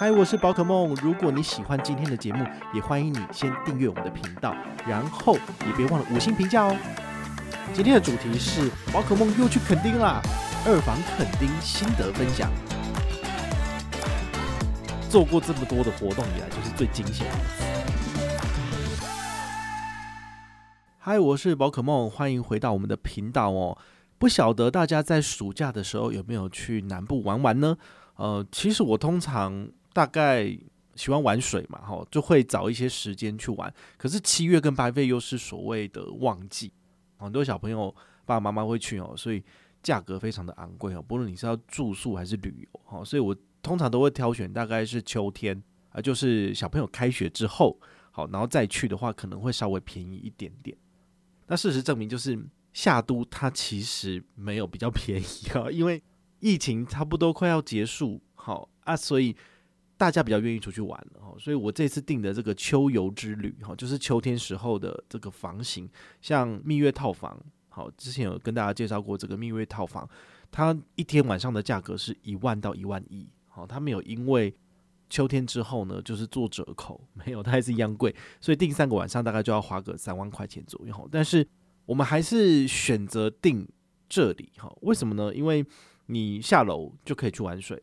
嗨，我是宝可梦。如果你喜欢今天的节目，也欢迎你先订阅我们的频道，然后也别忘了五星评价哦。今天的主题是宝可梦又去垦丁啦，二房垦丁心得分享。做过这么多的活动以来，就是最惊险的。嗨，我是宝可梦，欢迎回到我们的频道哦。不晓得大家在暑假的时候有没有去南部玩玩呢？呃，其实我通常。大概喜欢玩水嘛，哈，就会找一些时间去玩。可是七月跟八月又是所谓的旺季，很多小朋友爸爸妈妈会去哦，所以价格非常的昂贵哦。不论你是要住宿还是旅游，哈，所以我通常都会挑选大概是秋天啊，就是小朋友开学之后，好，然后再去的话可能会稍微便宜一点点。那事实证明，就是夏都它其实没有比较便宜啊，因为疫情差不多快要结束，好啊，所以。大家比较愿意出去玩了哈，所以我这次订的这个秋游之旅哈，就是秋天时候的这个房型，像蜜月套房，好，之前有跟大家介绍过这个蜜月套房，它一天晚上的价格是一万到一万一，好，它没有因为秋天之后呢，就是做折扣，没有，它还是一样贵，所以订三个晚上大概就要花个三万块钱左右，但是我们还是选择订这里哈，为什么呢？因为你下楼就可以去玩水。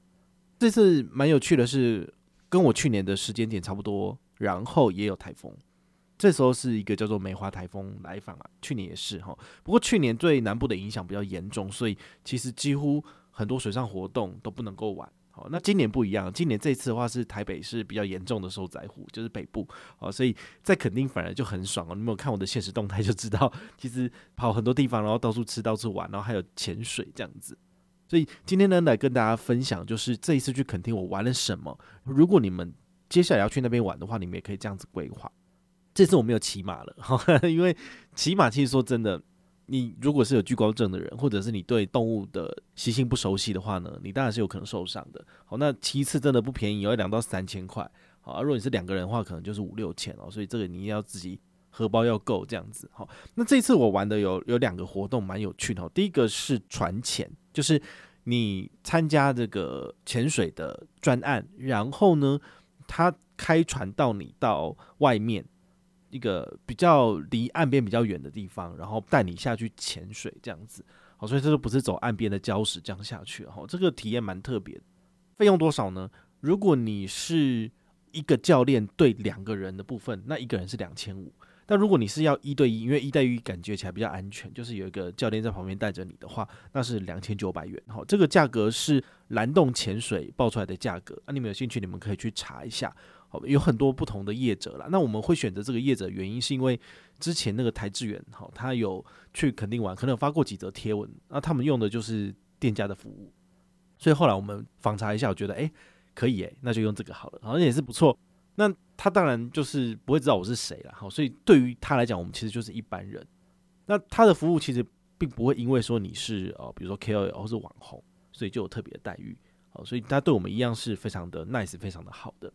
这次蛮有趣的是，跟我去年的时间点差不多，然后也有台风。这时候是一个叫做梅花台风来访啊，去年也是哈。不过去年对南部的影响比较严重，所以其实几乎很多水上活动都不能够玩。好，那今年不一样，今年这次的话是台北是比较严重的受灾户，就是北部。好，所以在垦丁反而就很爽哦。你没有看我的现实动态就知道，其实跑很多地方，然后到处吃到处玩，然后还有潜水这样子。所以今天呢，来跟大家分享，就是这一次去垦丁我玩了什么。如果你们接下来要去那边玩的话，你们也可以这样子规划。这次我没有骑马了，因为骑马其实说真的，你如果是有惧高症的人，或者是你对动物的习性不熟悉的话呢，你当然是有可能受伤的。好，那骑一次真的不便宜，要两到三千块。好，如果你是两个人的话，可能就是五六千哦。所以这个你要自己荷包要够这样子。好，那这次我玩的有有两个活动蛮有趣的。第一个是船潜。就是你参加这个潜水的专案，然后呢，他开船到你到外面一个比较离岸边比较远的地方，然后带你下去潜水这样子。好，所以这个不是走岸边的礁石这样下去。哈，这个体验蛮特别。费用多少呢？如果你是一个教练对两个人的部分，那一个人是两千五。但如果你是要一对一，因为一对一感觉起来比较安全，就是有一个教练在旁边带着你的话，那是两千九百元。好，这个价格是蓝洞潜水报出来的价格。那、啊、你们有兴趣，你们可以去查一下。好，有很多不同的业者啦。那我们会选择这个业者，原因是因为之前那个台志远，好，他有去垦丁玩，可能有发过几则贴文。那他们用的就是店家的服务，所以后来我们访查一下，我觉得哎、可以哎、那就用这个好了，好像也是不错。那他当然就是不会知道我是谁了，好，所以对于他来讲，我们其实就是一般人。那他的服务其实并不会因为说你是呃，比如说 KOL 或是网红，所以就有特别的待遇，好，所以他对我们一样是非常的 nice，非常的好的。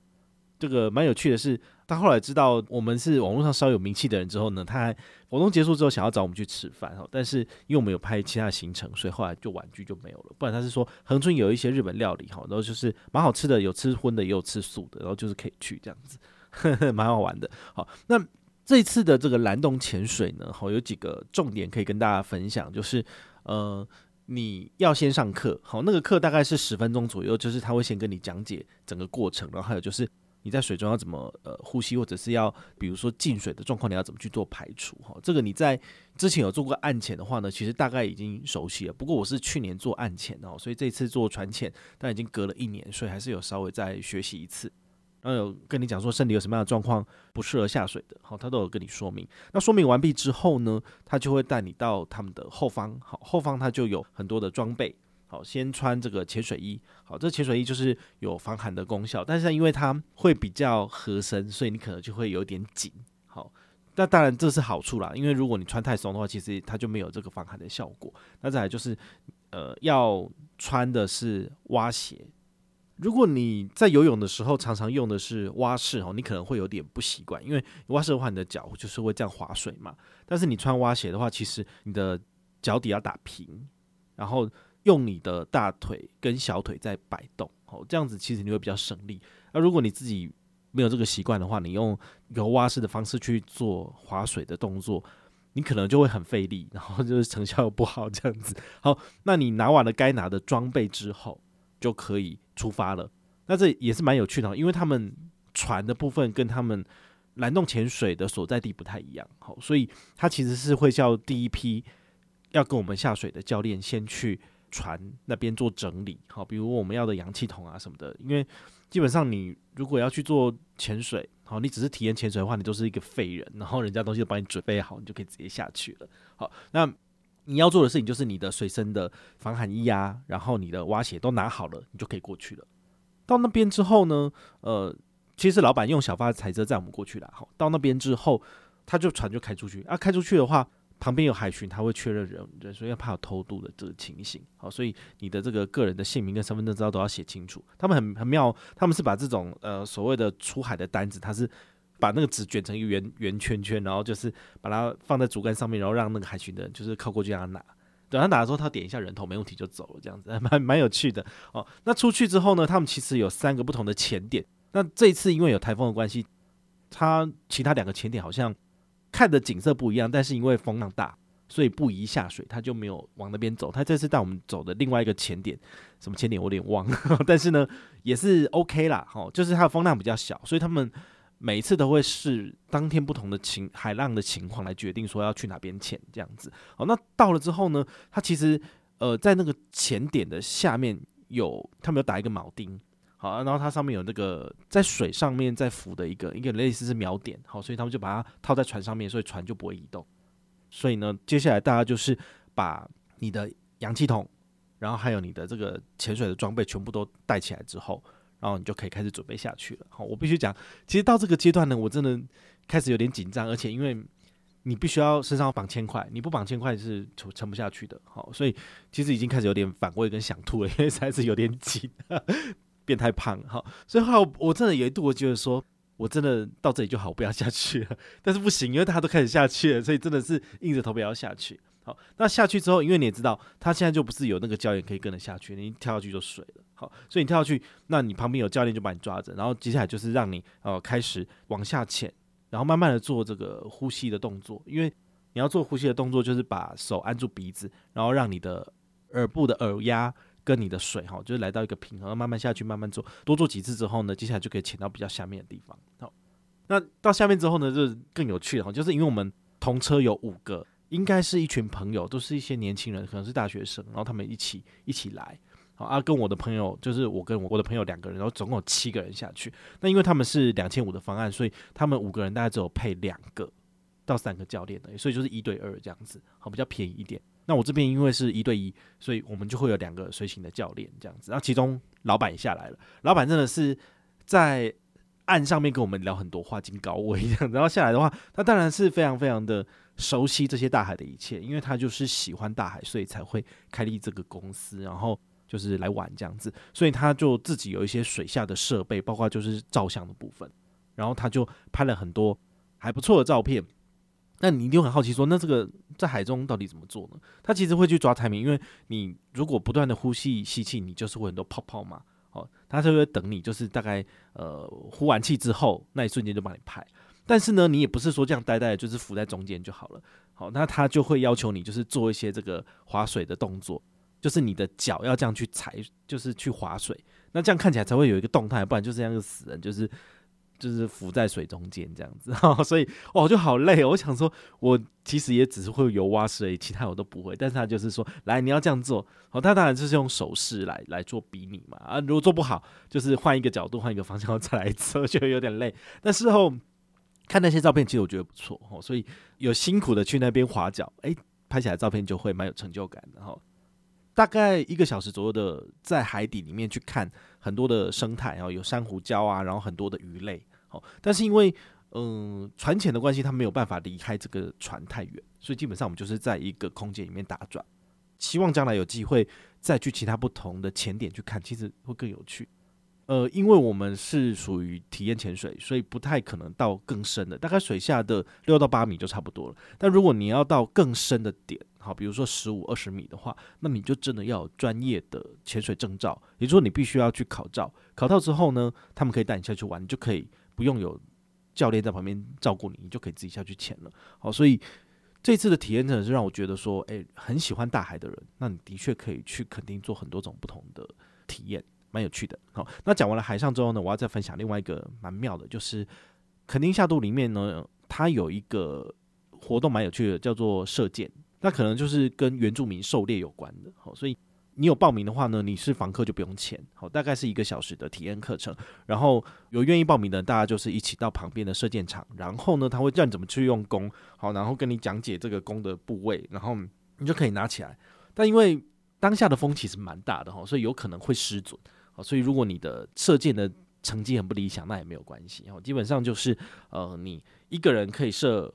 这个蛮有趣的是，他后来知道我们是网络上稍有名气的人之后呢，他还活动结束之后想要找我们去吃饭哈，但是因为我们有拍其他行程，所以后来就婉拒就没有了。不然他是说恒春有一些日本料理哈，然后就是蛮好吃的，有吃荤的也有吃素的，然后就是可以去这样子，蛮好玩的。好，那这一次的这个蓝洞潜水呢，好，有几个重点可以跟大家分享，就是呃你要先上课，好，那个课大概是十分钟左右，就是他会先跟你讲解整个过程，然后还有就是。你在水中要怎么呃呼吸，或者是要比如说进水的状况，你要怎么去做排除哈？这个你在之前有做过暗潜的话呢，其实大概已经熟悉了。不过我是去年做暗潜哦，所以这次做船潜，但已经隔了一年，所以还是有稍微再学习一次。然后有跟你讲说身体有什么样的状况不适合下水的，好，他都有跟你说明。那说明完毕之后呢，他就会带你到他们的后方，好，后方他就有很多的装备。好，先穿这个潜水衣。好，这潜水衣就是有防寒的功效，但是因为它会比较合身，所以你可能就会有点紧。好，那当然这是好处啦，因为如果你穿太松的话，其实它就没有这个防寒的效果。那再来就是，呃，要穿的是蛙鞋。如果你在游泳的时候常常用的是蛙式哦，你可能会有点不习惯，因为蛙式的话，你的脚就是会这样划水嘛。但是你穿蛙鞋的话，其实你的脚底要打平，然后。用你的大腿跟小腿在摆动，哦，这样子其实你会比较省力。那如果你自己没有这个习惯的话，你用游蛙式的方式去做划水的动作，你可能就会很费力，然后就是成效又不好这样子。好，那你拿完了该拿的装备之后，就可以出发了。那这也是蛮有趣的，因为他们船的部分跟他们蓝洞潜水的所在地不太一样，好，所以他其实是会叫第一批要跟我们下水的教练先去。船那边做整理，好，比如我们要的氧气筒啊什么的，因为基本上你如果要去做潜水，好，你只是体验潜水的话，你都是一个废人，然后人家东西都帮你准备好，你就可以直接下去了。好，那你要做的事情就是你的随身的防寒衣啊，然后你的蛙鞋都拿好了，你就可以过去了。到那边之后呢，呃，其实老板用小发财车载我们过去了。好，到那边之后，他就船就开出去啊，开出去的话。旁边有海巡，他会确认人人，所以要怕有偷渡的这个情形。好，所以你的这个个人的姓名跟身份证资料都要写清楚。他们很很妙，他们是把这种呃所谓的出海的单子，他是把那个纸卷成一个圆圆圈圈，然后就是把它放在竹竿上面，然后让那个海巡的人就是靠过去让他拿。等他拿的时候，他点一下人头，没问题就走了，这样子 蛮蛮有趣的哦。那出去之后呢，他们其实有三个不同的潜点。那这一次因为有台风的关系，他其他两个潜点好像。看的景色不一样，但是因为风浪大，所以不宜下水，他就没有往那边走。他这次带我们走的另外一个潜点，什么潜点我有点忘了，但是呢也是 OK 啦，齁，就是它的风浪比较小，所以他们每一次都会视当天不同的情海浪的情况来决定说要去哪边潜这样子。好，那到了之后呢，他其实呃在那个潜点的下面有他们有打一个铆钉。好，然后它上面有那个在水上面在浮的一个一个类似是瞄点，好，所以他们就把它套在船上面，所以船就不会移动。所以呢，接下来大家就是把你的氧气筒，然后还有你的这个潜水的装备全部都带起来之后，然后你就可以开始准备下去了。好，我必须讲，其实到这个阶段呢，我真的开始有点紧张，而且因为你必须要身上绑铅块，你不绑铅块是沉不下去的。好，所以其实已经开始有点反胃跟想吐了，因为实在是有点紧。变太胖了哈，所以后来我真的有一度我觉得说，我真的到这里就好，不要下去了。但是不行，因为大家都开始下去了，所以真的是硬着头皮要下去。好，那下去之后，因为你也知道，他现在就不是有那个教练可以跟着下去，你一跳下去就水了。好，所以你跳下去，那你旁边有教练就把你抓着，然后接下来就是让你呃开始往下潜，然后慢慢的做这个呼吸的动作，因为你要做呼吸的动作，就是把手按住鼻子，然后让你的耳部的耳压。跟你的水哈，就是来到一个平衡，慢慢下去，慢慢做，多做几次之后呢，接下来就可以潜到比较下面的地方。好，那到下面之后呢，就更有趣了哈，就是因为我们同车有五个，应该是一群朋友，都是一些年轻人，可能是大学生，然后他们一起一起来，好啊，跟我的朋友，就是我跟我我的朋友两个人，然后总共有七个人下去。那因为他们是两千五的方案，所以他们五个人大概只有配两个到三个教练的，所以就是一对二这样子，好，比较便宜一点。那我这边因为是一对一，所以我们就会有两个随行的教练这样子。然后其中老板也下来了，老板真的是在岸上面跟我们聊很多，话金高位这样。然后下来的话，他当然是非常非常的熟悉这些大海的一切，因为他就是喜欢大海，所以才会开立这个公司，然后就是来玩这样子。所以他就自己有一些水下的设备，包括就是照相的部分，然后他就拍了很多还不错的照片。那你一定很好奇说，那这个在海中到底怎么做呢？他其实会去抓 timing，因为你如果不断的呼吸吸气，你就是会很多泡泡嘛。哦，他就会等你，就是大概呃呼完气之后，那一瞬间就帮你拍。但是呢，你也不是说这样呆呆的，就是浮在中间就好了。好，那他就会要求你就是做一些这个划水的动作，就是你的脚要这样去踩，就是去划水。那这样看起来才会有一个动态，不然就是这样就死人，就是。就是浮在水中间这样子，哈，所以哦就好累哦。我想说，我其实也只是会游蛙式而已，其他我都不会。但是他就是说，来你要这样做，哦，他当然就是用手势来来做比拟嘛。啊，如果做不好，就是换一个角度，换一个方向 再来做，就有点累。但事后看那些照片，其实我觉得不错哦。所以有辛苦的去那边划脚，诶，拍起来照片就会蛮有成就感的哈。大概一个小时左右的在海底里面去看很多的生态，然后有珊瑚礁啊，然后很多的鱼类。但是因为嗯船潜的关系，它没有办法离开这个船太远，所以基本上我们就是在一个空间里面打转。希望将来有机会再去其他不同的潜点去看，其实会更有趣。呃，因为我们是属于体验潜水，所以不太可能到更深的，大概水下的六到八米就差不多了。但如果你要到更深的点，好，比如说十五、二十米的话，那你就真的要有专业的潜水证照，也就是说你必须要去考照。考到之后呢，他们可以带你下去玩，你就可以不用有教练在旁边照顾你，你就可以自己下去潜了。好，所以这次的体验真的是让我觉得说，诶，很喜欢大海的人，那你的确可以去垦丁做很多种不同的体验。蛮有趣的，好，那讲完了海上之后呢，我要再分享另外一个蛮妙的，就是垦丁下渡里面呢，它有一个活动蛮有趣的，叫做射箭，那可能就是跟原住民狩猎有关的，好，所以你有报名的话呢，你是房客就不用钱，好，大概是一个小时的体验课程，然后有愿意报名的，大家就是一起到旁边的射箭场，然后呢，他会教你怎么去用弓，好，然后跟你讲解这个弓的部位，然后你就可以拿起来，但因为当下的风其实蛮大的哈，所以有可能会失准。好，所以如果你的射箭的成绩很不理想，那也没有关系。然后基本上就是，呃，你一个人可以射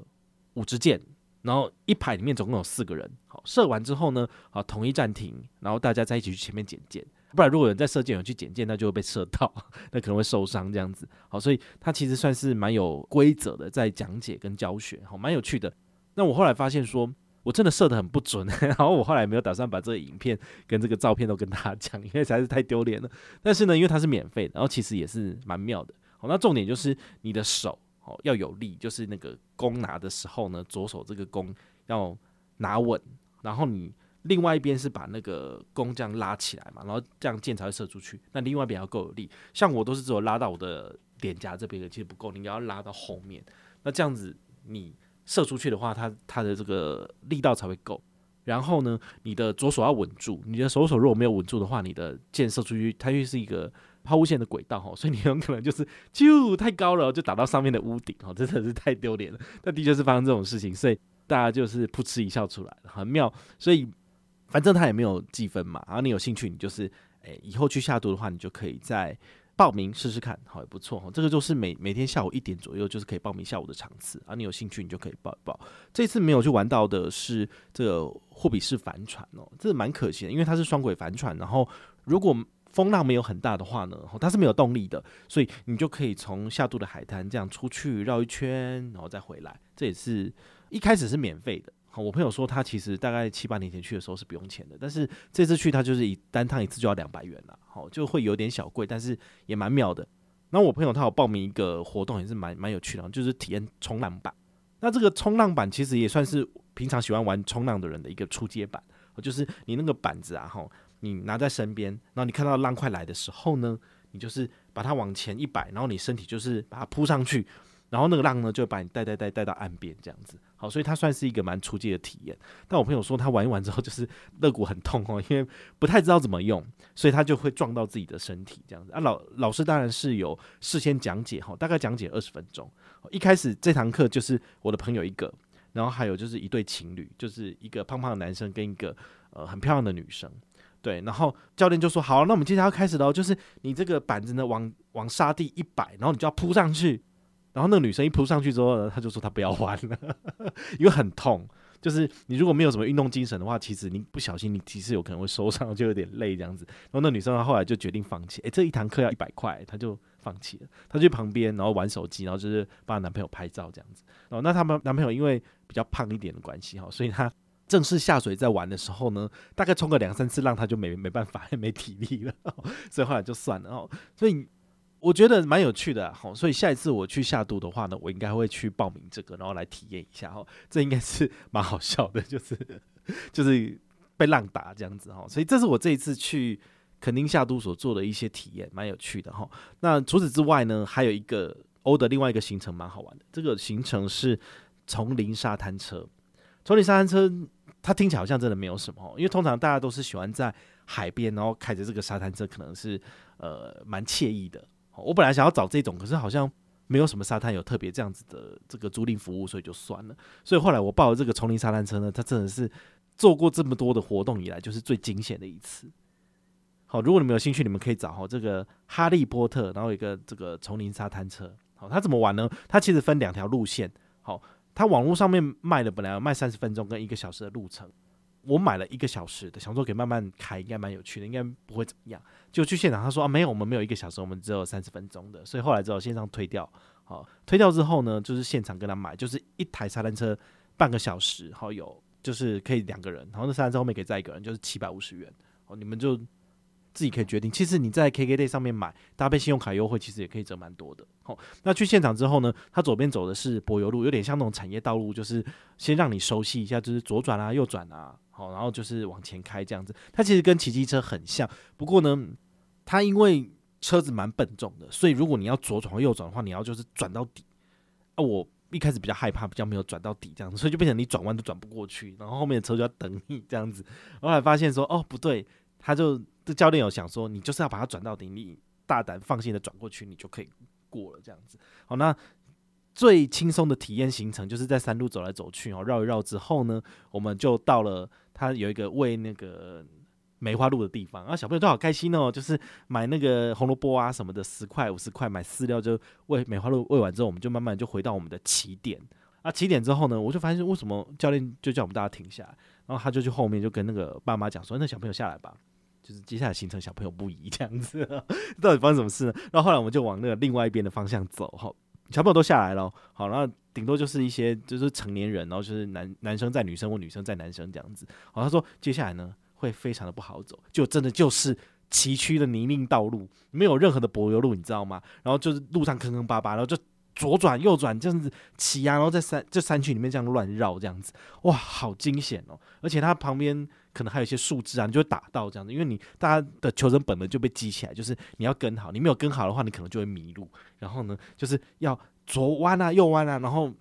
五支箭，然后一排里面总共有四个人。好，射完之后呢，好，统一暂停，然后大家再一起去前面捡箭。不然如果有人在射箭，有人去捡箭，那就会被射到，那可能会受伤这样子。好，所以它其实算是蛮有规则的，在讲解跟教学，好，蛮有趣的。那我后来发现说。我真的射得很不准，然后我后来没有打算把这个影片跟这个照片都跟大家讲，因为实在是太丢脸了。但是呢，因为它是免费的，然后其实也是蛮妙的。好，那重点就是你的手哦要有力，就是那个弓拿的时候呢，左手这个弓要拿稳，然后你另外一边是把那个弓这样拉起来嘛，然后这样箭才会射出去。那另外一边要够有力，像我都是只有拉到我的脸颊这边的，其实不够，你要拉到后面。那这样子你。射出去的话，它它的这个力道才会够。然后呢，你的左手要稳住，你的左手如果没有稳住的话，你的箭射出去，它又是一个抛物线的轨道哈，所以你有可能就是就太高了，就打到上面的屋顶哦，真的是太丢脸了。但的确是发生这种事情，所以大家就是噗嗤一笑出来了，很妙。所以反正他也没有计分嘛，然后你有兴趣，你就是诶、以后去下毒的话，你就可以再。报名试试看，好也不错哈。这个就是每每天下午一点左右，就是可以报名下午的场次啊。你有兴趣，你就可以报一报。这次没有去玩到的是这个货比式帆船哦，这蛮可惜的，因为它是双轨帆船。然后如果风浪没有很大的话呢，它是没有动力的，所以你就可以从下渡的海滩这样出去绕一圈，然后再回来。这也是一开始是免费的。我朋友说他其实大概七八年前去的时候是不用钱的，但是这次去他就是一单趟一次就要两百元了，好就会有点小贵，但是也蛮妙的。那我朋友他有报名一个活动，也是蛮蛮有趣的，就是体验冲浪板。那这个冲浪板其实也算是平常喜欢玩冲浪的人的一个初阶版，就是你那个板子啊，哈，你拿在身边，然后你看到浪快来的时候呢，你就是把它往前一摆，然后你身体就是把它扑上去。然后那个浪呢，就把你带带带带到岸边这样子，好，所以它算是一个蛮初级的体验。但我朋友说他玩一玩之后，就是肋骨很痛哦，因为不太知道怎么用，所以他就会撞到自己的身体这样子。啊，老老师当然是有事先讲解哈，大概讲解二十分钟。一开始这堂课就是我的朋友一个，然后还有就是一对情侣，就是一个胖胖的男生跟一个呃很漂亮的女生，对。然后教练就说：“好，那我们接下来要开始喽，就是你这个板子呢往往沙地一摆，然后你就要扑上去。”然后那个女生一扑上去之后呢，她就说她不要玩了，因为很痛。就是你如果没有什么运动精神的话，其实你不小心你其实有可能会受伤，就有点累这样子。然后那女生她后来就决定放弃。诶，这一堂课要一百块，她就放弃了。她去旁边然后玩手机，然后就是帮她男朋友拍照这样子。然后那他们男朋友因为比较胖一点的关系哈，所以他正式下水在玩的时候呢，大概冲个两三次浪，他就没没办法，也 没体力了，所以后来就算了哦。所以。我觉得蛮有趣的，好，所以下一次我去下渡的话呢，我应该会去报名这个，然后来体验一下哈，这应该是蛮好笑的，就是就是被浪打这样子哈，所以这是我这一次去垦丁下渡所做的一些体验，蛮有趣的哈。那除此之外呢，还有一个欧的另外一个行程蛮好玩的，这个行程是丛林沙滩车。丛林沙滩车它听起来好像真的没有什么，因为通常大家都是喜欢在海边，然后开着这个沙滩车，可能是呃蛮惬意的。我本来想要找这种，可是好像没有什么沙滩有特别这样子的这个租赁服务，所以就算了。所以后来我报了这个丛林沙滩车呢，它真的是做过这么多的活动以来，就是最惊险的一次。好，如果你们有兴趣，你们可以找哈这个哈利波特，然后一个这个丛林沙滩车。好，它怎么玩呢？它其实分两条路线。好，他网络上面卖的本来要卖三十分钟跟一个小时的路程，我买了一个小时的，想说可以慢慢开，应该蛮有趣的，应该不会怎么样。就去现场，他说啊，没有，我们没有一个小时，我们只有三十分钟的，所以后来只好线上推掉。好，推掉之后呢，就是现场跟他买，就是一台沙滩车半个小时，好有就是可以两个人，然后那沙滩车后面可以载一个人，就是七百五十元。好，你们就。自己可以决定。其实你在 KKday 上面买，搭配信用卡优惠，其实也可以折蛮多的。好，那去现场之后呢，它左边走的是柏油路，有点像那种产业道路，就是先让你熟悉一下，就是左转啊、右转啊，好，然后就是往前开这样子。它其实跟骑机车很像，不过呢，它因为车子蛮笨重的，所以如果你要左转或右转的话，你要就是转到底。啊，我一开始比较害怕，比较没有转到底这样子，所以就变成你转弯都转不过去，然后后面的车就要等你这样子。后来发现说，哦，不对，他就。这教练有想说，你就是要把它转到底，你大胆放心的转过去，你就可以过了这样子。好，那最轻松的体验行程就是在山路走来走去哦，绕一绕之后呢，我们就到了它有一个喂那个梅花鹿的地方，啊，小朋友都好开心哦，就是买那个红萝卜啊什么的，十块五十块买饲料就喂梅花鹿，喂完之后我们就慢慢就回到我们的起点。啊，起点之后呢，我就发现为什么教练就叫我们大家停下来，然后他就去后面就跟那个爸妈讲说，那小朋友下来吧。就是接下来行程小朋友不宜这样子，到底发生什么事呢？然后后来我们就往那个另外一边的方向走，哈，小朋友都下来了，好，然后顶多就是一些就是成年人，然后就是男男生载女生或女生载男生这样子。好，他说接下来呢会非常的不好走，就真的就是崎岖的泥泞道路，没有任何的柏油路，你知道吗？然后就是路上坑坑巴巴，然后就。左转右转这样子骑啊，然后在山这山区里面这样乱绕这样子，哇，好惊险哦！而且它旁边可能还有一些树枝啊，你就会打到这样子，因为你大家的求生本能就被激起来，就是你要跟好，你没有跟好的话，你可能就会迷路。然后呢，就是要左弯啊，右弯啊，然后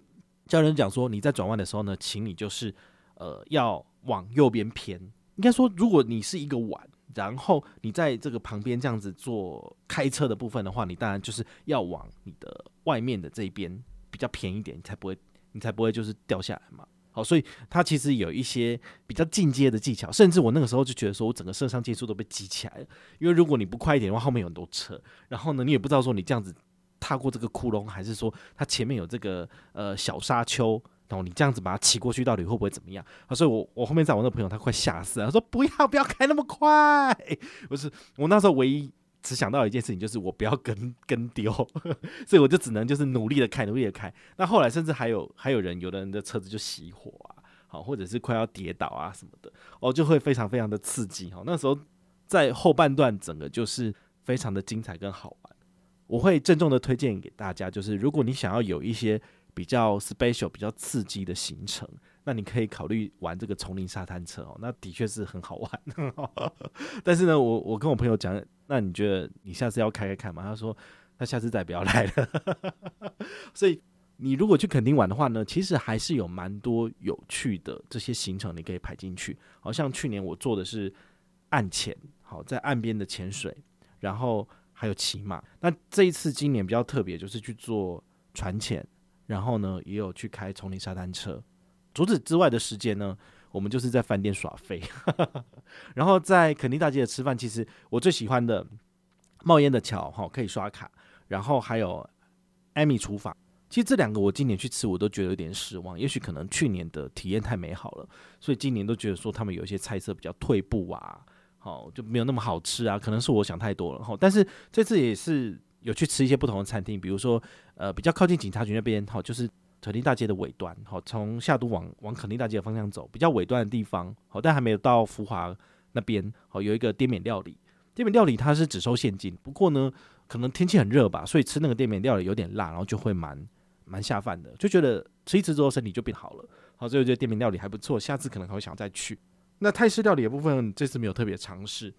教练讲说，你在转弯的时候呢，请你就是呃要往右边偏。应该说，如果你是一个碗。然后你在这个旁边这样子做开车的部分的话，你当然就是要往你的外面的这一边比较偏一点，你才不会，你才不会就是掉下来嘛。好，所以他其实有一些比较进阶的技巧，甚至我那个时候就觉得说我整个肾上腺素都被激起来了，因为如果你不快一点的话，后面有很多车，然后呢，你也不知道说你这样子踏过这个窟窿，还是说它前面有这个呃小沙丘。然后你这样子把它骑过去，到底会不会怎么样？啊，所以我我后面在我那朋友他快吓死了，他说不要不要开那么快。不是，我那时候唯一只想到一件事情，就是我不要跟跟丢，所以我就只能就是努力的开，努力的开。那后来甚至还有还有人，有的人的车子就熄火啊，好，或者是快要跌倒啊什么的，哦，就会非常非常的刺激。好，那时候在后半段整个就是非常的精彩跟好玩。我会郑重的推荐给大家，就是如果你想要有一些。比较 special、比较刺激的行程，那你可以考虑玩这个丛林沙滩车哦。那的确是很好玩，但是呢，我我跟我朋友讲，那你觉得你下次要开开看吗？他说他下次再不要来了。所以你如果去垦丁玩的话呢，其实还是有蛮多有趣的这些行程，你可以排进去。好像去年我做的是岸潜，好，在岸边的潜水，然后还有骑马。那这一次今年比较特别，就是去做船潜。然后呢，也有去开丛林沙滩车。除此之外的时间呢，我们就是在饭店耍废。然后在肯尼大街的吃饭，其实我最喜欢的冒烟的桥哈，可以刷卡。然后还有艾米厨房，其实这两个我今年去吃，我都觉得有点失望。也许可能去年的体验太美好了，所以今年都觉得说他们有一些菜色比较退步啊，好就没有那么好吃啊。可能是我想太多了哈。但是这次也是。有去吃一些不同的餐厅，比如说，呃，比较靠近警察局那边，好，就是垦丁大街的尾端，好，从下都往往垦丁大街的方向走，比较尾端的地方，好，但还没有到福华那边，好，有一个滇缅料理，滇缅料理它是只收现金，不过呢，可能天气很热吧，所以吃那个滇缅料理有点辣，然后就会蛮蛮下饭的，就觉得吃一次之后身体就变好了，好，所以我觉得滇缅料理还不错，下次可能还会想再去。那泰式料理的部分，这次没有特别尝试。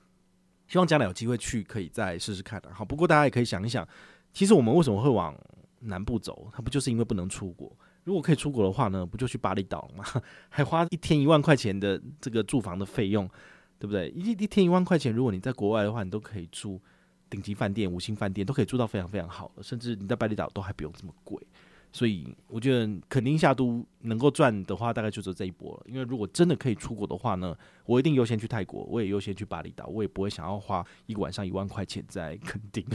希望将来有机会去，可以再试试看的。好，不过大家也可以想一想，其实我们为什么会往南部走？他不就是因为不能出国？如果可以出国的话呢，不就去巴厘岛了吗？还花一天一万块钱的这个住房的费用，对不对？一一天一万块钱，如果你在国外的话，你都可以住顶级饭店、五星饭店，都可以住到非常非常好的，甚至你在巴厘岛都还不用这么贵。所以我觉得肯定夏都能够赚的话，大概就只有这一波了。因为如果真的可以出国的话呢，我一定优先去泰国，我也优先去巴厘岛，我也不会想要花一个晚上一万块钱在垦丁。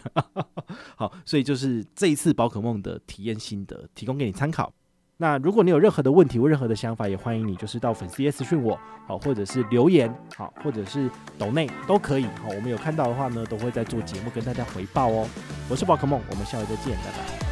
好，所以就是这一次宝可梦的体验心得，提供给你参考。那如果你有任何的问题或任何的想法，也欢迎你就是到粉丝页私讯我，好，或者是留言，好，或者是抖内都可以。好，我们有看到的话呢，都会在做节目跟大家回报哦。我是宝可梦，我们下回再见，拜拜。